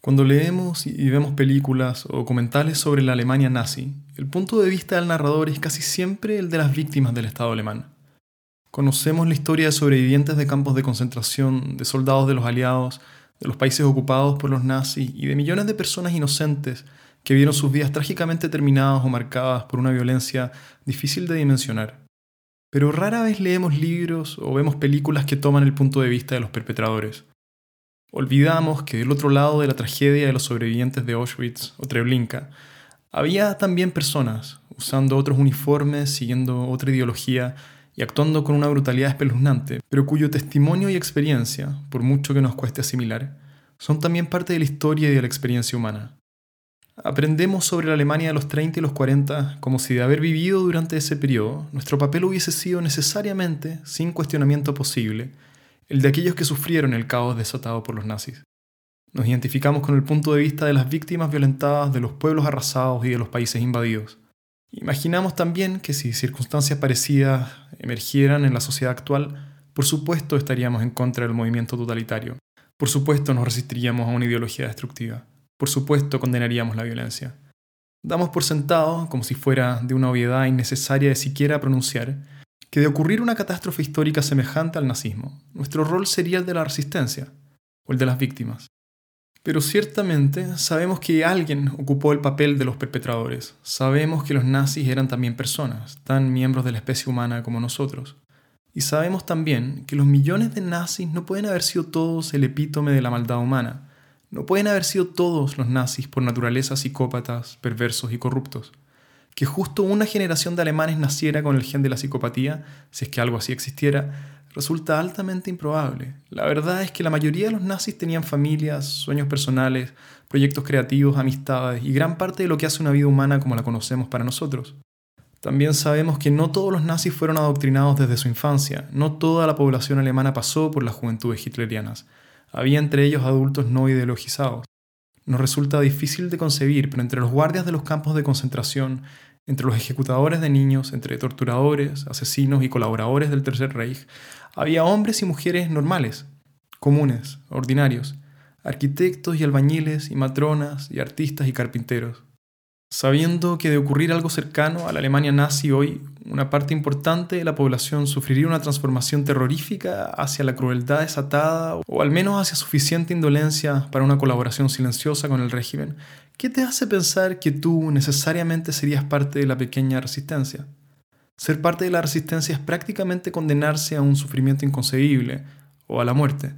Cuando leemos y vemos películas o documentales sobre la Alemania nazi, el punto de vista del narrador es casi siempre el de las víctimas del Estado alemán. Conocemos la historia de sobrevivientes de campos de concentración, de soldados de los aliados, de los países ocupados por los nazis y de millones de personas inocentes que vieron sus vidas trágicamente terminadas o marcadas por una violencia difícil de dimensionar. Pero rara vez leemos libros o vemos películas que toman el punto de vista de los perpetradores. Olvidamos que del otro lado de la tragedia de los sobrevivientes de Auschwitz o Treblinka, había también personas usando otros uniformes, siguiendo otra ideología y actuando con una brutalidad espeluznante, pero cuyo testimonio y experiencia, por mucho que nos cueste asimilar, son también parte de la historia y de la experiencia humana. Aprendemos sobre la Alemania de los 30 y los 40 como si de haber vivido durante ese periodo, nuestro papel hubiese sido necesariamente, sin cuestionamiento posible, el de aquellos que sufrieron el caos desatado por los nazis. Nos identificamos con el punto de vista de las víctimas violentadas de los pueblos arrasados y de los países invadidos. Imaginamos también que si circunstancias parecidas emergieran en la sociedad actual, por supuesto estaríamos en contra del movimiento totalitario. Por supuesto nos resistiríamos a una ideología destructiva. Por supuesto condenaríamos la violencia. Damos por sentado, como si fuera de una obviedad innecesaria de siquiera pronunciar, que de ocurrir una catástrofe histórica semejante al nazismo, nuestro rol sería el de la resistencia, o el de las víctimas. Pero ciertamente sabemos que alguien ocupó el papel de los perpetradores. Sabemos que los nazis eran también personas, tan miembros de la especie humana como nosotros. Y sabemos también que los millones de nazis no pueden haber sido todos el epítome de la maldad humana. No pueden haber sido todos los nazis por naturaleza psicópatas, perversos y corruptos que justo una generación de alemanes naciera con el gen de la psicopatía, si es que algo así existiera, resulta altamente improbable. La verdad es que la mayoría de los nazis tenían familias, sueños personales, proyectos creativos, amistades y gran parte de lo que hace una vida humana como la conocemos para nosotros. También sabemos que no todos los nazis fueron adoctrinados desde su infancia, no toda la población alemana pasó por las juventudes hitlerianas. Había entre ellos adultos no ideologizados. Nos resulta difícil de concebir, pero entre los guardias de los campos de concentración, entre los ejecutadores de niños, entre torturadores, asesinos y colaboradores del Tercer Reich, había hombres y mujeres normales, comunes, ordinarios, arquitectos y albañiles y matronas y artistas y carpinteros. Sabiendo que de ocurrir algo cercano a la Alemania nazi hoy, una parte importante de la población sufriría una transformación terrorífica hacia la crueldad desatada o al menos hacia suficiente indolencia para una colaboración silenciosa con el régimen, ¿qué te hace pensar que tú necesariamente serías parte de la pequeña resistencia? Ser parte de la resistencia es prácticamente condenarse a un sufrimiento inconcebible o a la muerte.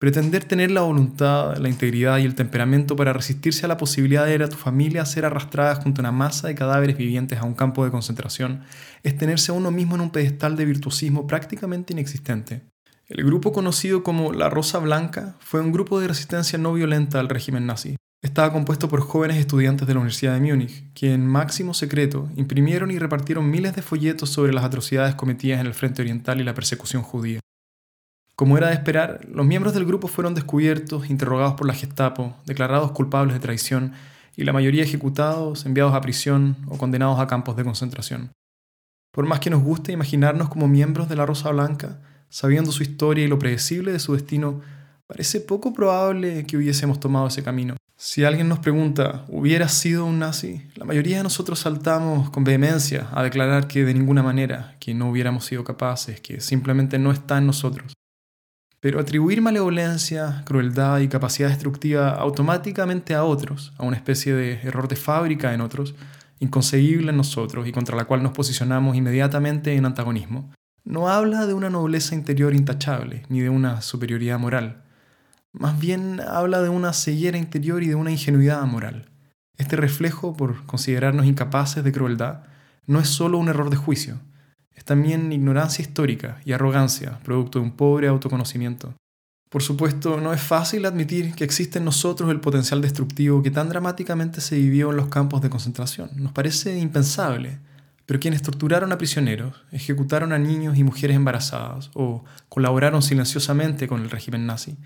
Pretender tener la voluntad, la integridad y el temperamento para resistirse a la posibilidad de ver a tu familia ser arrastrada junto a una masa de cadáveres vivientes a un campo de concentración es tenerse a uno mismo en un pedestal de virtuosismo prácticamente inexistente. El grupo conocido como La Rosa Blanca fue un grupo de resistencia no violenta al régimen nazi. Estaba compuesto por jóvenes estudiantes de la Universidad de Múnich, que en máximo secreto imprimieron y repartieron miles de folletos sobre las atrocidades cometidas en el Frente Oriental y la persecución judía. Como era de esperar, los miembros del grupo fueron descubiertos, interrogados por la Gestapo, declarados culpables de traición y la mayoría ejecutados, enviados a prisión o condenados a campos de concentración. Por más que nos guste imaginarnos como miembros de la Rosa Blanca, sabiendo su historia y lo predecible de su destino, parece poco probable que hubiésemos tomado ese camino. Si alguien nos pregunta, ¿hubiera sido un nazi? La mayoría de nosotros saltamos con vehemencia a declarar que de ninguna manera, que no hubiéramos sido capaces, que simplemente no está en nosotros. Pero atribuir malevolencia, crueldad y capacidad destructiva automáticamente a otros, a una especie de error de fábrica en otros, inconcebible en nosotros y contra la cual nos posicionamos inmediatamente en antagonismo, no habla de una nobleza interior intachable, ni de una superioridad moral. Más bien habla de una ceguera interior y de una ingenuidad moral. Este reflejo, por considerarnos incapaces de crueldad, no es solo un error de juicio, es también ignorancia histórica y arrogancia, producto de un pobre autoconocimiento. Por supuesto, no es fácil admitir que existe en nosotros el potencial destructivo que tan dramáticamente se vivió en los campos de concentración. Nos parece impensable, pero quienes torturaron a prisioneros, ejecutaron a niños y mujeres embarazadas o colaboraron silenciosamente con el régimen nazi,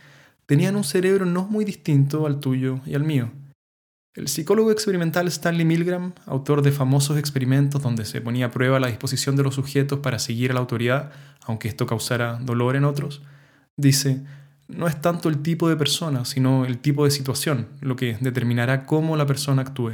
tenían un cerebro no muy distinto al tuyo y al mío. El psicólogo experimental Stanley Milgram, autor de famosos experimentos donde se ponía a prueba la disposición de los sujetos para seguir a la autoridad, aunque esto causara dolor en otros, dice, no es tanto el tipo de persona, sino el tipo de situación, lo que determinará cómo la persona actúe.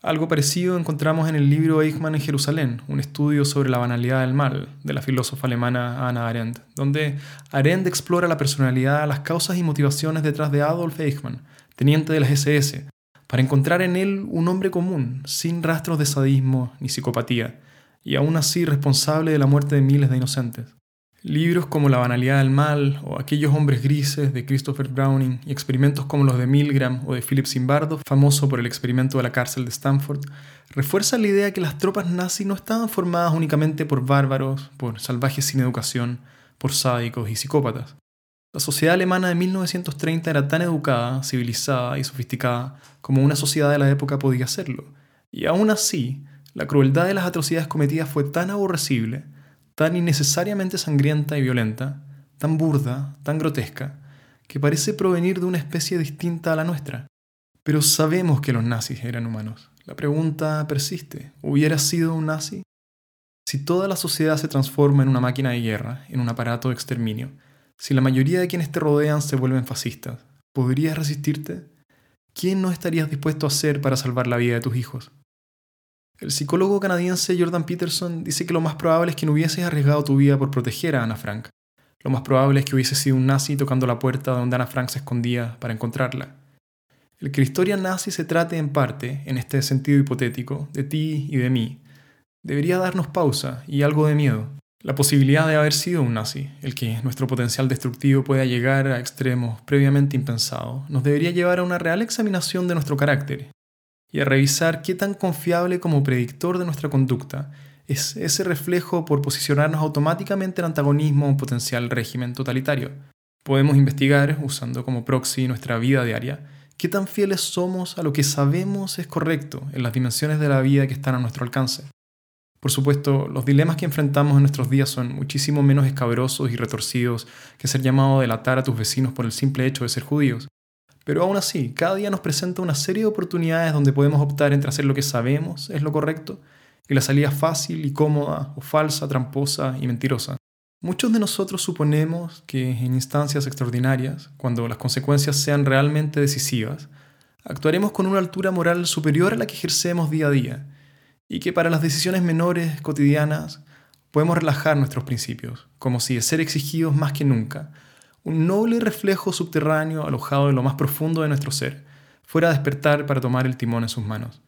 Algo parecido encontramos en el libro Eichmann en Jerusalén, un estudio sobre la banalidad del mal, de la filósofa alemana Anna Arendt, donde Arendt explora la personalidad, las causas y motivaciones detrás de Adolf Eichmann, teniente de las SS, para encontrar en él un hombre común, sin rastros de sadismo ni psicopatía, y aún así responsable de la muerte de miles de inocentes. Libros como La banalidad del mal o Aquellos hombres grises de Christopher Browning y experimentos como los de Milgram o de Philip Zimbardo, famoso por el experimento de la cárcel de Stanford, refuerzan la idea que las tropas nazis no estaban formadas únicamente por bárbaros, por salvajes sin educación, por sádicos y psicópatas. La sociedad alemana de 1930 era tan educada, civilizada y sofisticada como una sociedad de la época podía serlo, y aún así, la crueldad de las atrocidades cometidas fue tan aborrecible tan innecesariamente sangrienta y violenta, tan burda, tan grotesca, que parece provenir de una especie distinta a la nuestra. Pero sabemos que los nazis eran humanos. La pregunta persiste. ¿Hubiera sido un nazi? Si toda la sociedad se transforma en una máquina de guerra, en un aparato de exterminio, si la mayoría de quienes te rodean se vuelven fascistas, ¿podrías resistirte? ¿Quién no estarías dispuesto a hacer para salvar la vida de tus hijos? El psicólogo canadiense Jordan Peterson dice que lo más probable es que no hubieses arriesgado tu vida por proteger a Ana Frank. Lo más probable es que hubiese sido un nazi tocando la puerta donde Ana Frank se escondía para encontrarla. El que la historia nazi se trate en parte, en este sentido hipotético, de ti y de mí, debería darnos pausa y algo de miedo. La posibilidad de haber sido un nazi, el que nuestro potencial destructivo pueda llegar a extremos previamente impensados, nos debería llevar a una real examinación de nuestro carácter y a revisar qué tan confiable como predictor de nuestra conducta es ese reflejo por posicionarnos automáticamente en antagonismo a un potencial régimen totalitario. Podemos investigar, usando como proxy nuestra vida diaria, qué tan fieles somos a lo que sabemos es correcto en las dimensiones de la vida que están a nuestro alcance. Por supuesto, los dilemas que enfrentamos en nuestros días son muchísimo menos escabrosos y retorcidos que ser llamado a delatar a tus vecinos por el simple hecho de ser judíos, pero aún así, cada día nos presenta una serie de oportunidades donde podemos optar entre hacer lo que sabemos es lo correcto y la salida fácil y cómoda o falsa, tramposa y mentirosa. Muchos de nosotros suponemos que en instancias extraordinarias, cuando las consecuencias sean realmente decisivas, actuaremos con una altura moral superior a la que ejercemos día a día, y que para las decisiones menores, cotidianas, podemos relajar nuestros principios, como si de ser exigidos más que nunca, un noble reflejo subterráneo alojado en lo más profundo de nuestro ser, fuera a despertar para tomar el timón en sus manos.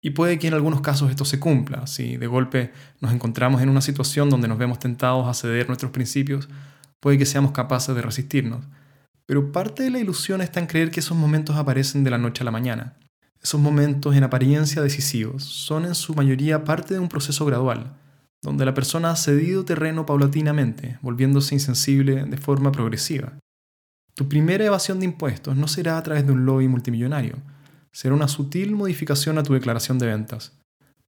Y puede que en algunos casos esto se cumpla, si de golpe nos encontramos en una situación donde nos vemos tentados a ceder nuestros principios, puede que seamos capaces de resistirnos. Pero parte de la ilusión está en creer que esos momentos aparecen de la noche a la mañana. Esos momentos en apariencia decisivos son en su mayoría parte de un proceso gradual, donde la persona ha cedido terreno paulatinamente, volviéndose insensible de forma progresiva. Tu primera evasión de impuestos no será a través de un lobby multimillonario, será una sutil modificación a tu declaración de ventas.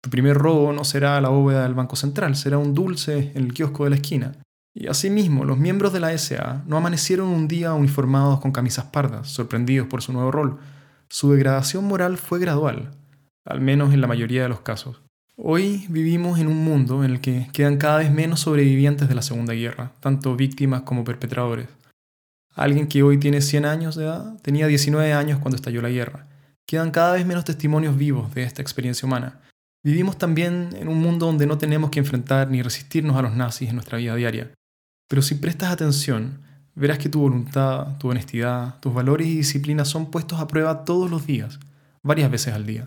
Tu primer robo no será la bóveda del Banco Central, será un dulce en el kiosco de la esquina. Y asimismo, los miembros de la SA no amanecieron un día uniformados con camisas pardas, sorprendidos por su nuevo rol. Su degradación moral fue gradual, al menos en la mayoría de los casos. Hoy vivimos en un mundo en el que quedan cada vez menos sobrevivientes de la Segunda Guerra, tanto víctimas como perpetradores. Alguien que hoy tiene 100 años de edad tenía 19 años cuando estalló la guerra. Quedan cada vez menos testimonios vivos de esta experiencia humana. Vivimos también en un mundo donde no tenemos que enfrentar ni resistirnos a los nazis en nuestra vida diaria. Pero si prestas atención, verás que tu voluntad, tu honestidad, tus valores y disciplina son puestos a prueba todos los días, varias veces al día.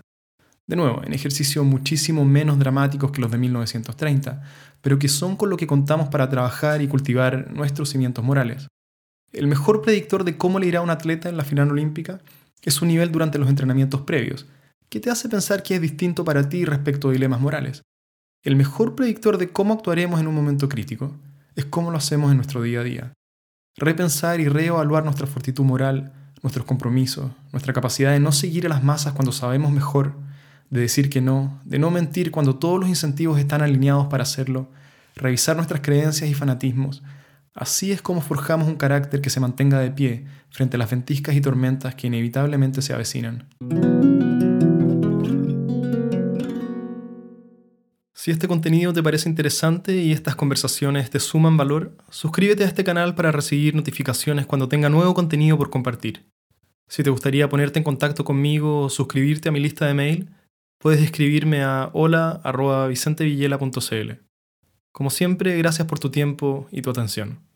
De nuevo, en ejercicios muchísimo menos dramáticos que los de 1930, pero que son con lo que contamos para trabajar y cultivar nuestros cimientos morales. El mejor predictor de cómo le irá a un atleta en la final olímpica es su nivel durante los entrenamientos previos, que te hace pensar que es distinto para ti respecto a dilemas morales. El mejor predictor de cómo actuaremos en un momento crítico es cómo lo hacemos en nuestro día a día. Repensar y reevaluar nuestra fortitud moral, nuestros compromisos, nuestra capacidad de no seguir a las masas cuando sabemos mejor de decir que no, de no mentir cuando todos los incentivos están alineados para hacerlo, revisar nuestras creencias y fanatismos. Así es como forjamos un carácter que se mantenga de pie frente a las ventiscas y tormentas que inevitablemente se avecinan. Si este contenido te parece interesante y estas conversaciones te suman valor, suscríbete a este canal para recibir notificaciones cuando tenga nuevo contenido por compartir. Si te gustaría ponerte en contacto conmigo o suscribirte a mi lista de mail, puedes escribirme a hola.vicentevillela.cl. Como siempre, gracias por tu tiempo y tu atención.